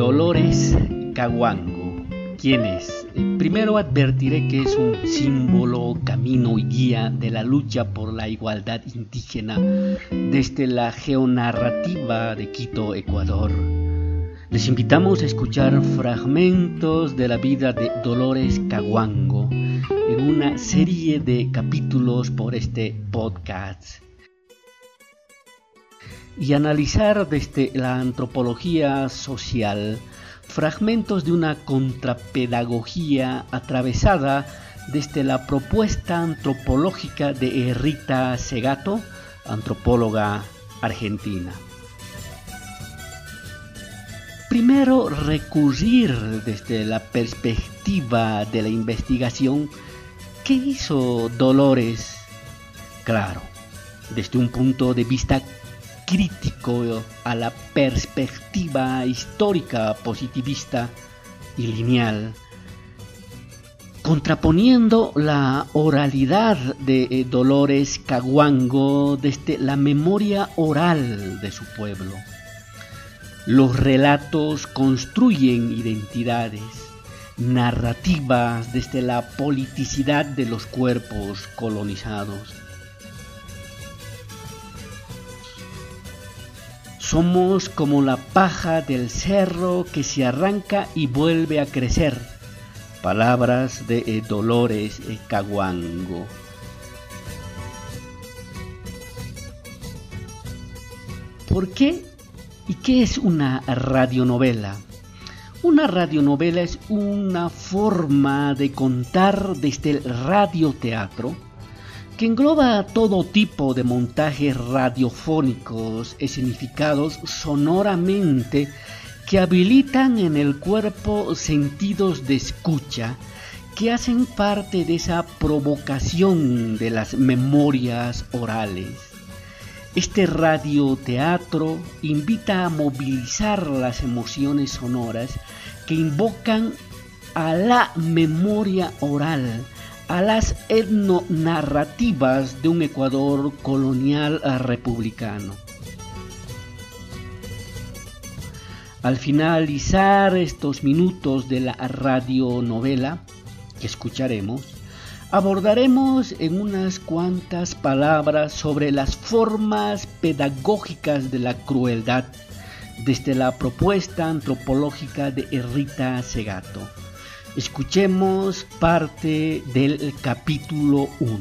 Dolores Caguango. ¿Quién es? Eh, primero advertiré que es un símbolo, camino y guía de la lucha por la igualdad indígena desde la geonarrativa de Quito, Ecuador. Les invitamos a escuchar fragmentos de la vida de Dolores Caguango en una serie de capítulos por este podcast y analizar desde la antropología social fragmentos de una contrapedagogía atravesada desde la propuesta antropológica de Rita Segato, antropóloga argentina. Primero, recurrir desde la perspectiva de la investigación, ¿qué hizo Dolores? Claro, desde un punto de vista crítico a la perspectiva histórica positivista y lineal, contraponiendo la oralidad de eh, Dolores Caguango desde la memoria oral de su pueblo. Los relatos construyen identidades, narrativas desde la politicidad de los cuerpos colonizados Somos como la paja del cerro que se arranca y vuelve a crecer. Palabras de eh, Dolores eh, Caguango. ¿Por qué y qué es una radionovela? Una radionovela es una forma de contar desde el radioteatro que engloba todo tipo de montajes radiofónicos escenificados sonoramente que habilitan en el cuerpo sentidos de escucha que hacen parte de esa provocación de las memorias orales. Este radioteatro invita a movilizar las emociones sonoras que invocan a la memoria oral, a las etnonarrativas de un Ecuador colonial republicano. Al finalizar estos minutos de la radionovela que escucharemos, abordaremos en unas cuantas palabras sobre las formas pedagógicas de la crueldad desde la propuesta antropológica de Rita Segato. Escuchemos parte del capítulo 1.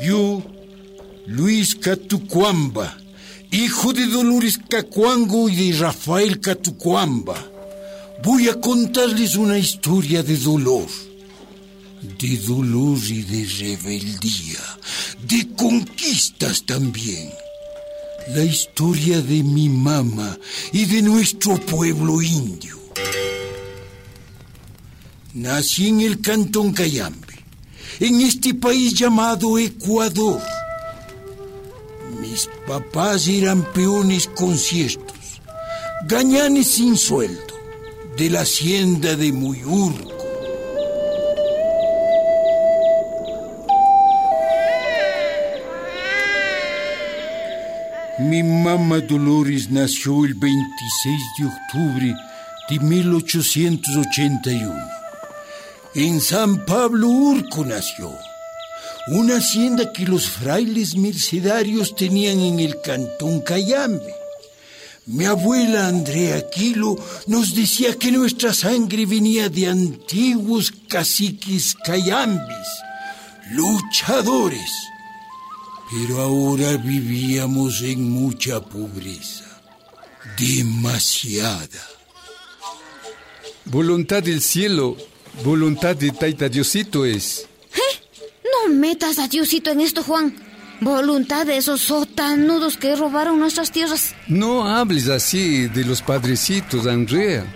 Yo, Luis Catucuamba, hijo de Dolores Cacuango y de Rafael Catucuamba, voy a contarles una historia de dolor, de dolor y de rebeldía, de conquistas también la historia de mi mamá y de nuestro pueblo indio. Nací en el cantón Cayambe, en este país llamado Ecuador. Mis papás eran peones conciertos, gañanes sin sueldo, de la hacienda de Muyurco Mi mamá Dolores nació el 26 de octubre de 1881. En San Pablo Urco nació, una hacienda que los frailes mercedarios tenían en el cantón Cayambe. Mi abuela Andrea Aquilo nos decía que nuestra sangre venía de antiguos caciques cayambis, luchadores pero ahora vivíamos en mucha pobreza, demasiada. Voluntad del cielo, voluntad de Taita Diosito es. ¿Eh? No metas a Diosito en esto, Juan. Voluntad de esos sotanudos que robaron nuestras tierras. No hables así de los padrecitos, Andrea.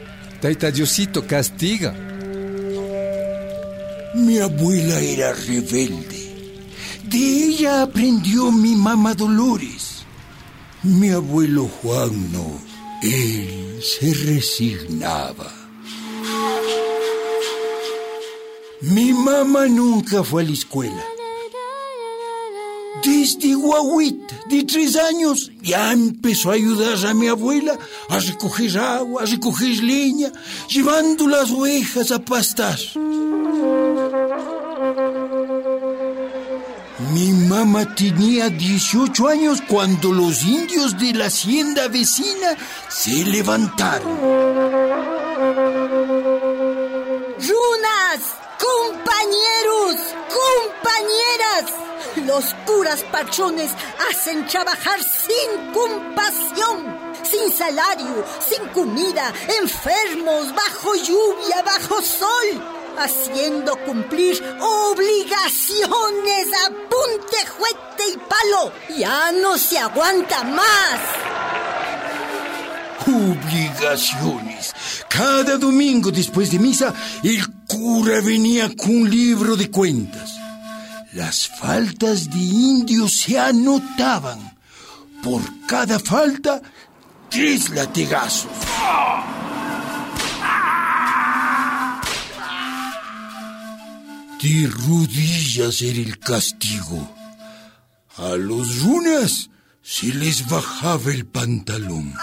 Taita Diosito castiga. Mi abuela era rebelde de ella aprendió mi mamá Dolores. Mi abuelo Juan no. Él se resignaba. Mi mamá nunca fue a la escuela. Desde guaguita de tres años ya empezó a ayudar a mi abuela a recoger agua, a recoger leña, llevando las ovejas a pastar. Mi mamá tenía 18 años cuando los indios de la hacienda vecina se levantaron. ¡Runas! ¡Compañeros! ¡Compañeras! Los curas pachones hacen trabajar sin compasión, sin salario, sin comida, enfermos, bajo lluvia, bajo sol haciendo cumplir obligaciones a punte, juete y palo. Ya no se aguanta más. Obligaciones. Cada domingo después de misa, el cura venía con un libro de cuentas. Las faltas de indios se anotaban. Por cada falta, tres latigazos. Rodillas era el castigo. A los runas se les bajaba el pantalón.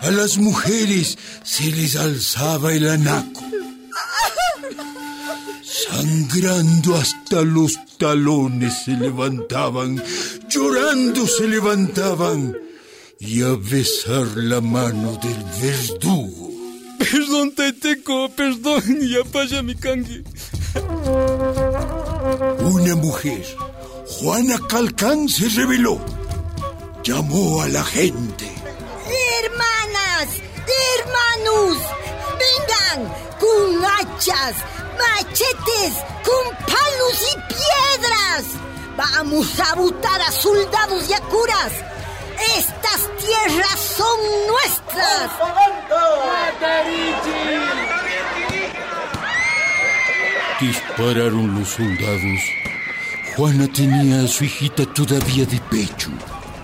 A las mujeres se les alzaba el anaco. Sangrando hasta los talones se levantaban, llorando se levantaban y a besar la mano del verdugo. Perdón, Taiteco, perdón, ya mi cangue. Una mujer, Juana Calcán, se reveló. Llamó a la gente. Hermanas, hermanos, vengan con hachas, machetes, con palos y piedras. Vamos a botar a soldados y a curas. Estas tierras son nuestras. Dispararon los soldados. Juana tenía a su hijita todavía de pecho.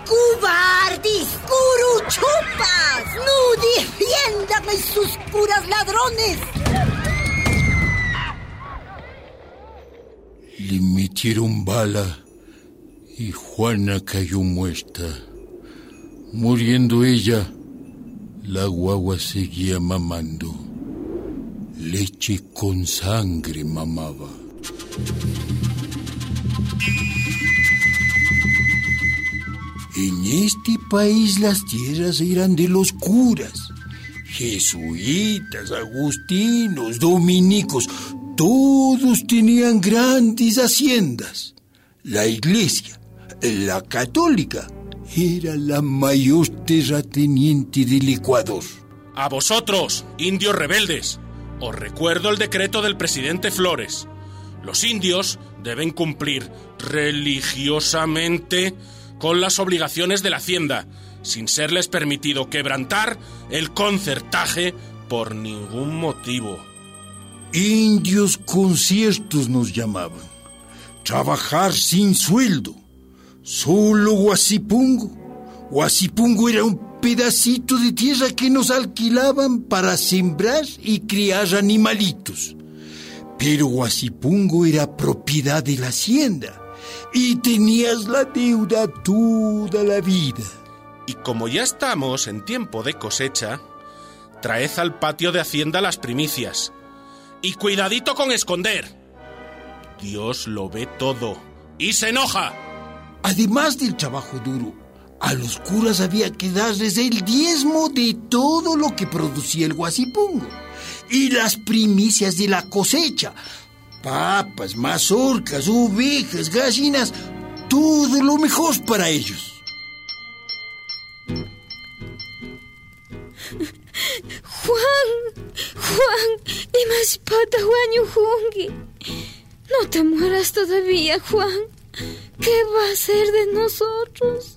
¡Cobardes! ¡Curuchupas! ¡No defiendan sus curas ladrones! Le metieron bala y Juana cayó muerta. Muriendo ella, la guagua seguía mamando. Leche con sangre mamaba. En este país las tierras eran de los curas, jesuitas, agustinos, dominicos, todos tenían grandes haciendas. La iglesia, la católica, era la mayor terrateniente del Ecuador. A vosotros, indios rebeldes, os recuerdo el decreto del presidente Flores. Los indios deben cumplir religiosamente con las obligaciones de la hacienda, sin serles permitido quebrantar el concertaje por ningún motivo. Indios conciertos nos llamaban. Trabajar sin sueldo. Solo Huasipungo. Huasipungo era un pedacito de tierra que nos alquilaban para sembrar y criar animalitos. Pero Huasipungo era propiedad de la hacienda y tenías la deuda toda la vida. Y como ya estamos en tiempo de cosecha, traed al patio de Hacienda las primicias. Y cuidadito con esconder. Dios lo ve todo. Y se enoja. Además del trabajo duro, a los curas había que darles el diezmo de todo lo que producía el guasipungo. Y las primicias de la cosecha. Papas, mazorcas, ovejas, gallinas, todo lo mejor para ellos. Juan, Juan, más pata Juan Jungi. No te mueras todavía, Juan. ¿Qué va a ser de nosotros?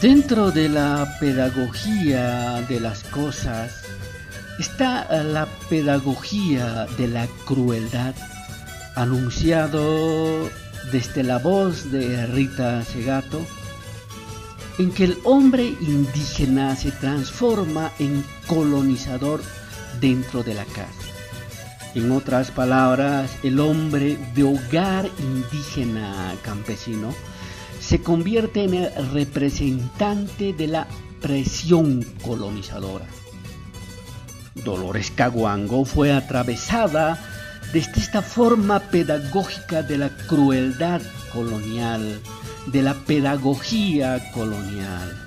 Dentro de la pedagogía de las cosas está la pedagogía de la crueldad, anunciado desde la voz de Rita Segato, en que el hombre indígena se transforma en colonizador dentro de la casa. En otras palabras, el hombre de hogar indígena campesino se convierte en el representante de la presión colonizadora. Dolores Caguango fue atravesada desde esta forma pedagógica de la crueldad colonial, de la pedagogía colonial.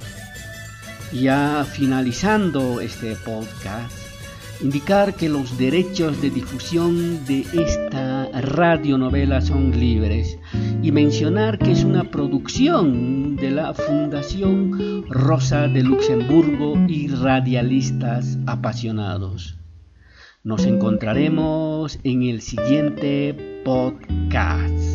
Ya finalizando este podcast, indicar que los derechos de difusión de esta radionovela son libres y mencionar que es una producción de la Fundación Rosa de Luxemburgo y radialistas apasionados. Nos encontraremos en el siguiente podcast.